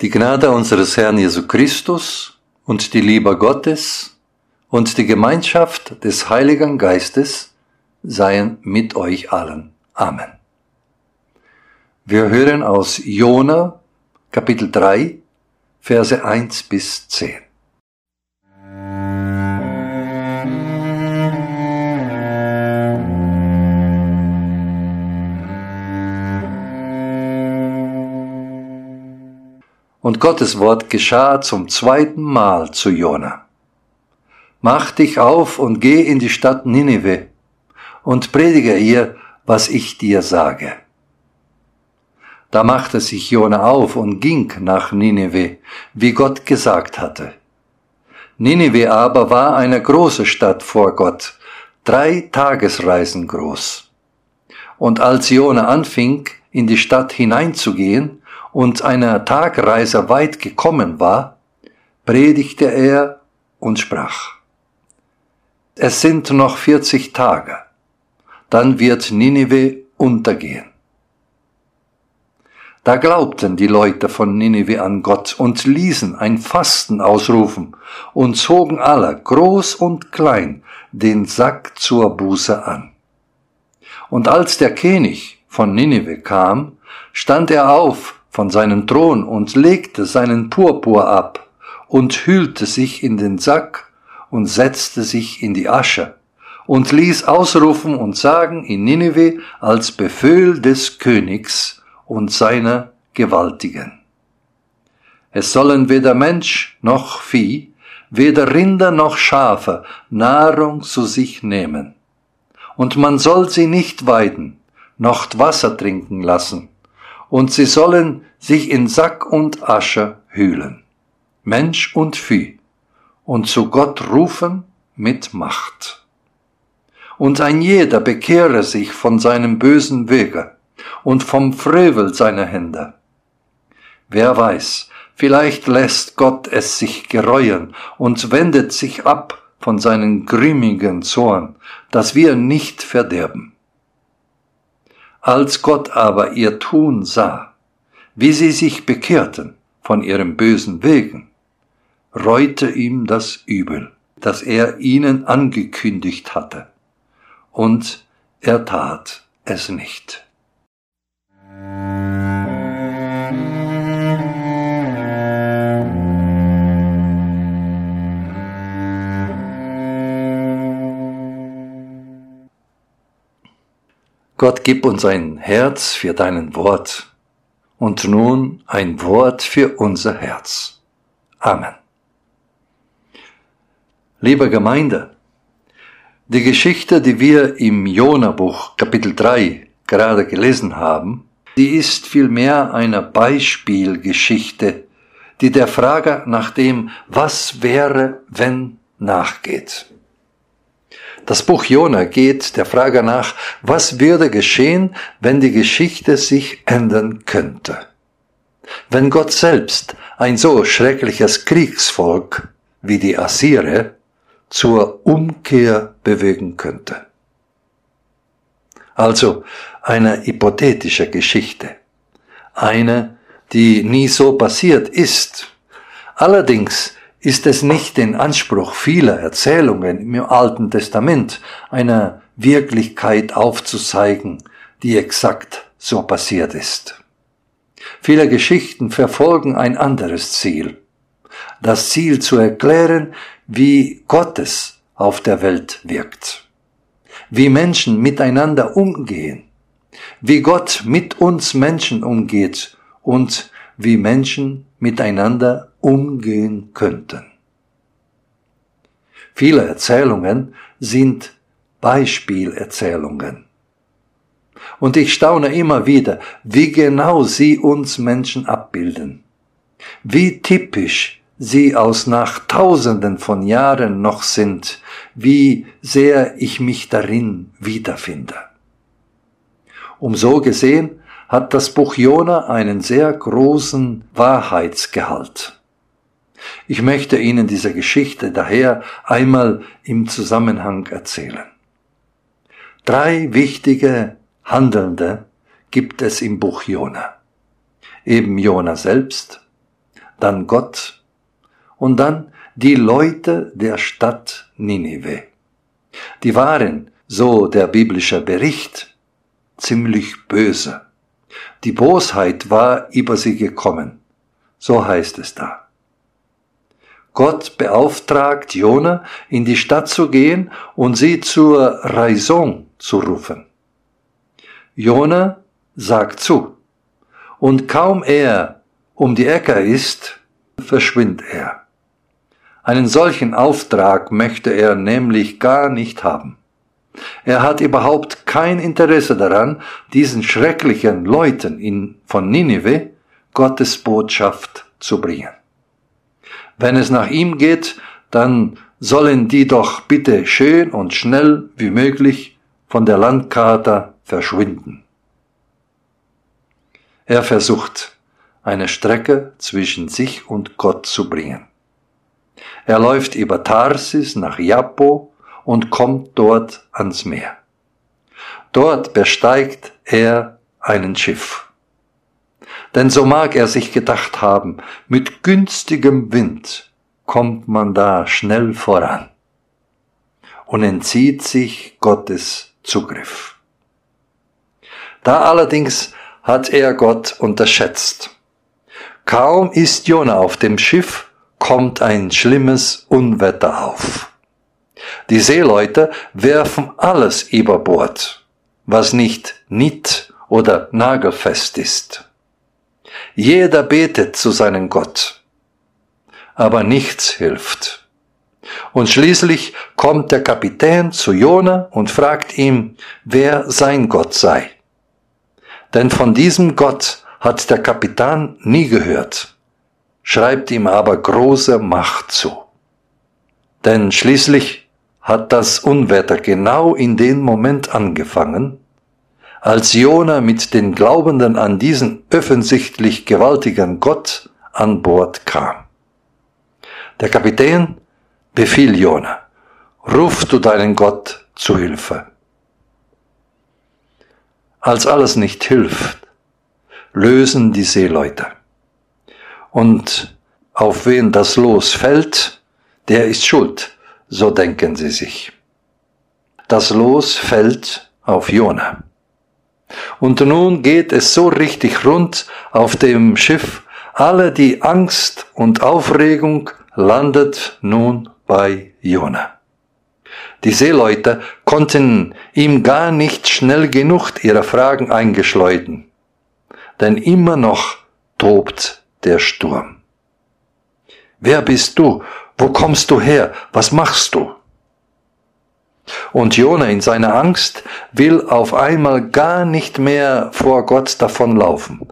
Die Gnade unseres Herrn Jesu Christus und die Liebe Gottes und die Gemeinschaft des Heiligen Geistes seien mit euch allen. Amen. Wir hören aus Jona Kapitel 3 Verse 1 bis 10. Und Gottes Wort geschah zum zweiten Mal zu Jona. Mach dich auf und geh in die Stadt Ninive und predige ihr, was ich dir sage. Da machte sich Jona auf und ging nach Ninive, wie Gott gesagt hatte. Ninive aber war eine große Stadt vor Gott, drei Tagesreisen groß. Und als Jona anfing, in die Stadt hineinzugehen, und einer Tagreise weit gekommen war, predigte er und sprach. Es sind noch vierzig Tage, dann wird Ninive untergehen. Da glaubten die Leute von Ninive an Gott und ließen ein Fasten ausrufen und zogen alle, groß und klein, den Sack zur Buße an. Und als der König von Ninive kam, stand er auf von seinem Thron und legte seinen Purpur ab und hüllte sich in den Sack und setzte sich in die Asche und ließ ausrufen und sagen in Ninive als Befehl des Königs und seiner Gewaltigen. Es sollen weder Mensch noch Vieh, weder Rinder noch Schafe Nahrung zu sich nehmen. Und man soll sie nicht weiden, noch Wasser trinken lassen, und sie sollen sich in Sack und Asche hühlen, Mensch und Vieh, und zu Gott rufen mit Macht. Und ein jeder bekehre sich von seinem bösen Wege und vom Frevel seiner Hände. Wer weiß, vielleicht lässt Gott es sich gereuen und wendet sich ab von seinen grimmigen Zorn, dass wir nicht verderben. Als Gott aber ihr Tun sah, wie sie sich bekehrten von ihren bösen Wegen, reute ihm das Übel, das er ihnen angekündigt hatte, und er tat es nicht. Gott, gib uns ein Herz für deinen Wort und nun ein Wort für unser Herz. Amen. Liebe Gemeinde, die Geschichte, die wir im Jona-Buch Kapitel 3 gerade gelesen haben, die ist vielmehr eine Beispielgeschichte, die der Frage nach dem, was wäre, wenn nachgeht. Das Buch Jona geht der Frage nach, was würde geschehen, wenn die Geschichte sich ändern könnte. Wenn Gott selbst ein so schreckliches Kriegsvolk wie die Assyrer zur Umkehr bewegen könnte. Also eine hypothetische Geschichte. Eine, die nie so passiert ist. Allerdings ist es nicht den Anspruch vieler Erzählungen im Alten Testament, eine Wirklichkeit aufzuzeigen, die exakt so passiert ist. Viele Geschichten verfolgen ein anderes Ziel. Das Ziel zu erklären, wie Gottes auf der Welt wirkt. Wie Menschen miteinander umgehen. Wie Gott mit uns Menschen umgeht und wie Menschen miteinander umgehen könnten. Viele Erzählungen sind Beispielerzählungen. Und ich staune immer wieder, wie genau sie uns Menschen abbilden. Wie typisch sie aus nach Tausenden von Jahren noch sind, wie sehr ich mich darin wiederfinde. Um so gesehen hat das Buch Jona einen sehr großen Wahrheitsgehalt. Ich möchte Ihnen diese Geschichte daher einmal im Zusammenhang erzählen. Drei wichtige Handelnde gibt es im Buch Jona. Eben Jona selbst, dann Gott und dann die Leute der Stadt Ninive. Die waren, so der biblische Bericht, ziemlich böse. Die Bosheit war über sie gekommen. So heißt es da. Gott beauftragt Jona, in die Stadt zu gehen und sie zur Raison zu rufen. Jona sagt zu. Und kaum er um die Ecke ist, verschwindet er. Einen solchen Auftrag möchte er nämlich gar nicht haben. Er hat überhaupt kein Interesse daran, diesen schrecklichen Leuten in, von Ninive Gottes Botschaft zu bringen. Wenn es nach ihm geht, dann sollen die doch bitte schön und schnell wie möglich von der Landkarte verschwinden. Er versucht, eine Strecke zwischen sich und Gott zu bringen. Er läuft über Tarsis nach Jappo und kommt dort ans Meer. Dort besteigt er einen Schiff. Denn so mag er sich gedacht haben, mit günstigem Wind kommt man da schnell voran und entzieht sich Gottes Zugriff. Da allerdings hat er Gott unterschätzt. Kaum ist Jona auf dem Schiff, kommt ein schlimmes Unwetter auf. Die Seeleute werfen alles über Bord, was nicht nied- oder nagelfest ist. Jeder betet zu seinem Gott, aber nichts hilft. Und schließlich kommt der Kapitän zu Jona und fragt ihm, wer sein Gott sei. Denn von diesem Gott hat der Kapitän nie gehört schreibt ihm aber große Macht zu. Denn schließlich hat das Unwetter genau in dem Moment angefangen, als Jona mit den Glaubenden an diesen offensichtlich gewaltigen Gott an Bord kam. Der Kapitän befiel Jona, ruf du deinen Gott zu Hilfe. Als alles nicht hilft, lösen die Seeleute und auf wen das Los fällt, der ist schuld, so denken sie sich. Das Los fällt auf Jona. Und nun geht es so richtig rund auf dem Schiff, alle die Angst und Aufregung landet nun bei Jona. Die Seeleute konnten ihm gar nicht schnell genug ihre Fragen eingeschleuden, denn immer noch tobt der Sturm. Wer bist du? Wo kommst du her? Was machst du? Und Jona in seiner Angst will auf einmal gar nicht mehr vor Gott davonlaufen.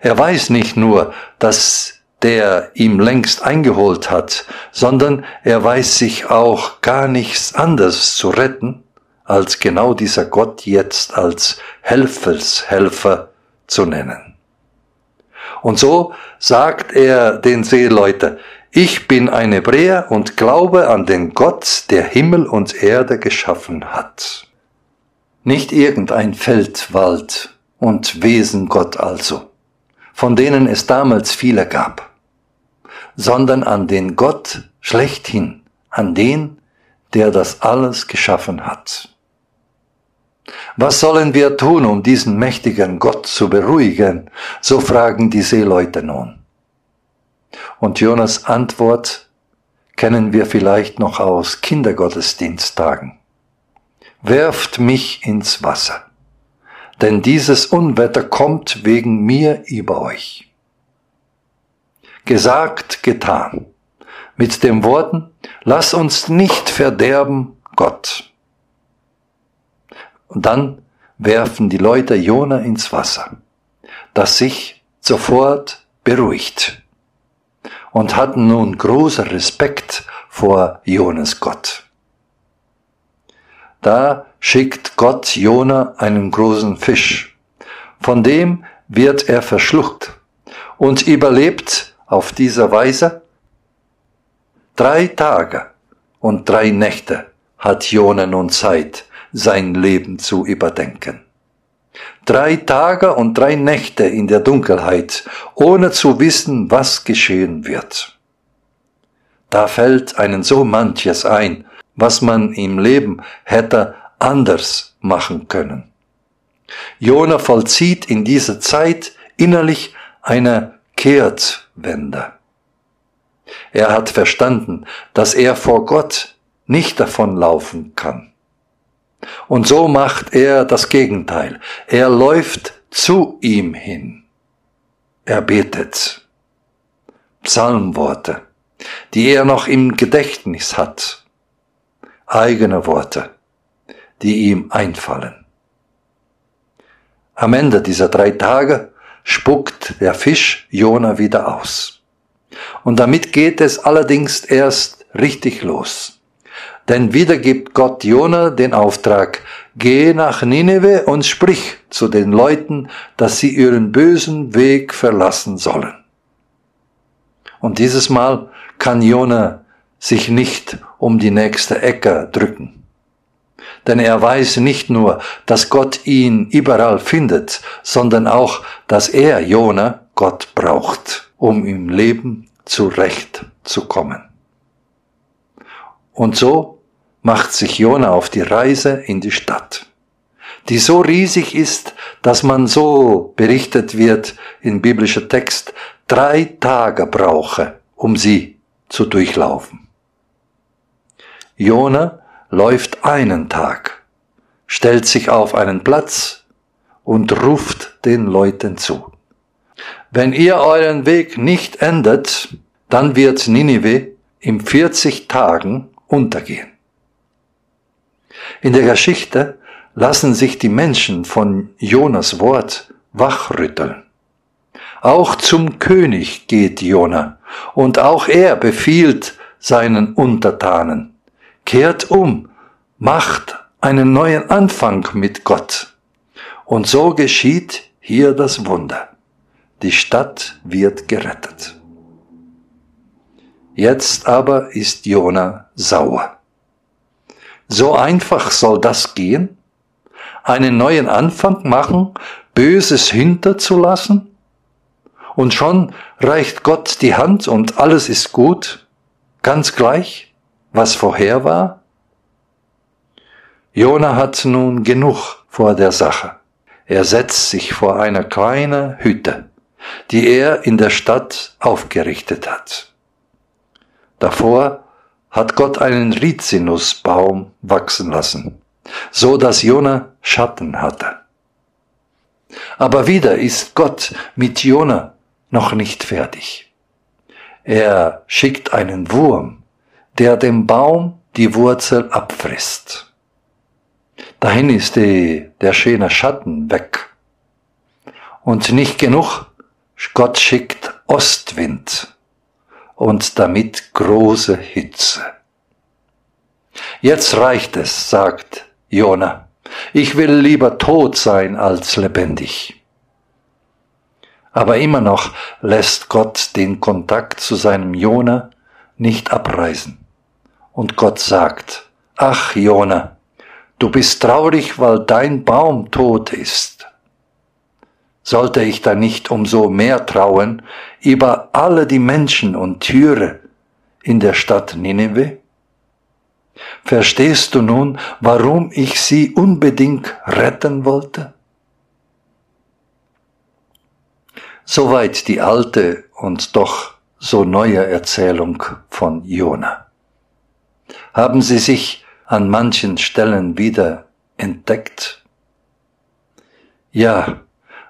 Er weiß nicht nur, dass der ihm längst eingeholt hat, sondern er weiß sich auch gar nichts anderes zu retten, als genau dieser Gott jetzt als Helfershelfer zu nennen. Und so sagt er den Seeleuten, ich bin ein Hebräer und glaube an den Gott, der Himmel und Erde geschaffen hat. Nicht irgendein Feldwald und Wesengott also, von denen es damals viele gab, sondern an den Gott schlechthin, an den, der das alles geschaffen hat. Was sollen wir tun, um diesen mächtigen Gott zu beruhigen? So fragen die Seeleute nun. Und Jonas Antwort kennen wir vielleicht noch aus Kindergottesdiensttagen. Werft mich ins Wasser, denn dieses Unwetter kommt wegen mir über euch. Gesagt, getan. Mit den Worten, lass uns nicht verderben, Gott. Und dann werfen die Leute Jona ins Wasser, das sich sofort beruhigt und hatten nun großer Respekt vor Jonas Gott. Da schickt Gott Jona einen großen Fisch, von dem wird er verschluckt und überlebt auf diese Weise drei Tage und drei Nächte hat Jona nun Zeit, sein Leben zu überdenken. Drei Tage und drei Nächte in der Dunkelheit, ohne zu wissen, was geschehen wird. Da fällt einen so manches ein, was man im Leben hätte anders machen können. Jona vollzieht in dieser Zeit innerlich eine Kehrtwende. Er hat verstanden, dass er vor Gott nicht davonlaufen kann. Und so macht er das Gegenteil. Er läuft zu ihm hin. Er betet. Psalmworte, die er noch im Gedächtnis hat. Eigene Worte, die ihm einfallen. Am Ende dieser drei Tage spuckt der Fisch Jona wieder aus. Und damit geht es allerdings erst richtig los. Denn wieder gibt Gott Jona den Auftrag, geh nach Nineveh und sprich zu den Leuten, dass sie ihren bösen Weg verlassen sollen. Und dieses Mal kann Jona sich nicht um die nächste Ecke drücken. Denn er weiß nicht nur, dass Gott ihn überall findet, sondern auch, dass er, Jona, Gott braucht, um im Leben zurechtzukommen. Und so macht sich Jona auf die Reise in die Stadt, die so riesig ist, dass man so berichtet wird in biblischer Text, drei Tage brauche, um sie zu durchlaufen. Jona läuft einen Tag, stellt sich auf einen Platz und ruft den Leuten zu. Wenn ihr euren Weg nicht ändert, dann wird Ninive in 40 Tagen untergehen. In der Geschichte lassen sich die Menschen von Jonas Wort wachrütteln. Auch zum König geht Jona und auch er befiehlt seinen Untertanen, kehrt um, macht einen neuen Anfang mit Gott. Und so geschieht hier das Wunder. Die Stadt wird gerettet. Jetzt aber ist Jona sauer. So einfach soll das gehen? Einen neuen Anfang machen, Böses hinterzulassen? Und schon reicht Gott die Hand und alles ist gut, ganz gleich, was vorher war? Jona hat nun genug vor der Sache. Er setzt sich vor eine kleine Hütte, die er in der Stadt aufgerichtet hat. Davor hat Gott einen Rizinusbaum wachsen lassen, so dass Jona Schatten hatte. Aber wieder ist Gott mit Jona noch nicht fertig. Er schickt einen Wurm, der dem Baum die Wurzel abfrisst. Dahin ist die, der schöne Schatten weg. Und nicht genug, Gott schickt Ostwind und damit große Hitze. Jetzt reicht es, sagt Jona. Ich will lieber tot sein als lebendig. Aber immer noch lässt Gott den Kontakt zu seinem Jona nicht abreißen. Und Gott sagt, ach Jona, du bist traurig, weil dein Baum tot ist sollte ich da nicht umso mehr trauen über alle die Menschen und Türe in der Stadt Nineveh? Verstehst du nun, warum ich sie unbedingt retten wollte? Soweit die alte und doch so neue Erzählung von Jona. Haben Sie sich an manchen Stellen wieder entdeckt? Ja,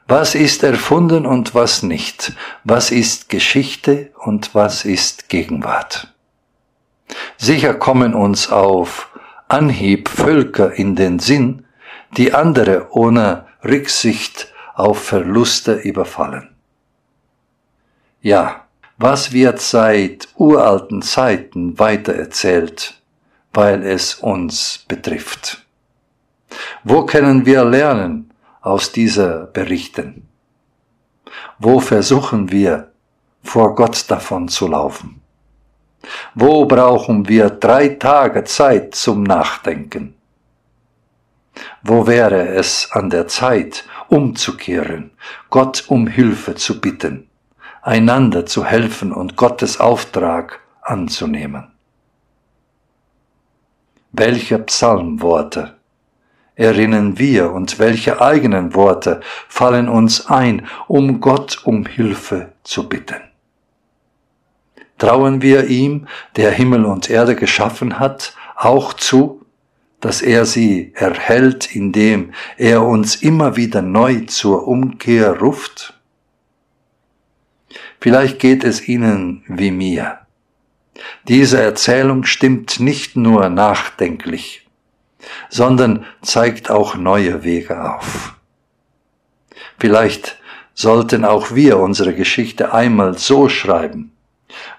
was ist erfunden und was nicht? Was ist Geschichte und was ist Gegenwart? Sicher kommen uns auf Anhieb Völker in den Sinn, die andere ohne Rücksicht auf Verluste überfallen. Ja, was wird seit uralten Zeiten weitererzählt, weil es uns betrifft? Wo können wir lernen, aus dieser berichten? Wo versuchen wir, vor Gott davon zu laufen? Wo brauchen wir drei Tage Zeit zum Nachdenken? Wo wäre es an der Zeit, umzukehren, Gott um Hilfe zu bitten, einander zu helfen und Gottes Auftrag anzunehmen. Welche Psalmworte erinnern wir und welche eigenen Worte fallen uns ein, um Gott um Hilfe zu bitten? Trauen wir ihm, der Himmel und Erde geschaffen hat, auch zu, dass er sie erhält, indem er uns immer wieder neu zur Umkehr ruft? Vielleicht geht es Ihnen wie mir. Diese Erzählung stimmt nicht nur nachdenklich, sondern zeigt auch neue Wege auf. Vielleicht sollten auch wir unsere Geschichte einmal so schreiben.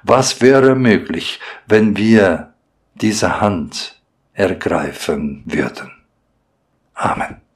Was wäre möglich, wenn wir diese Hand ergreifen würden? Amen.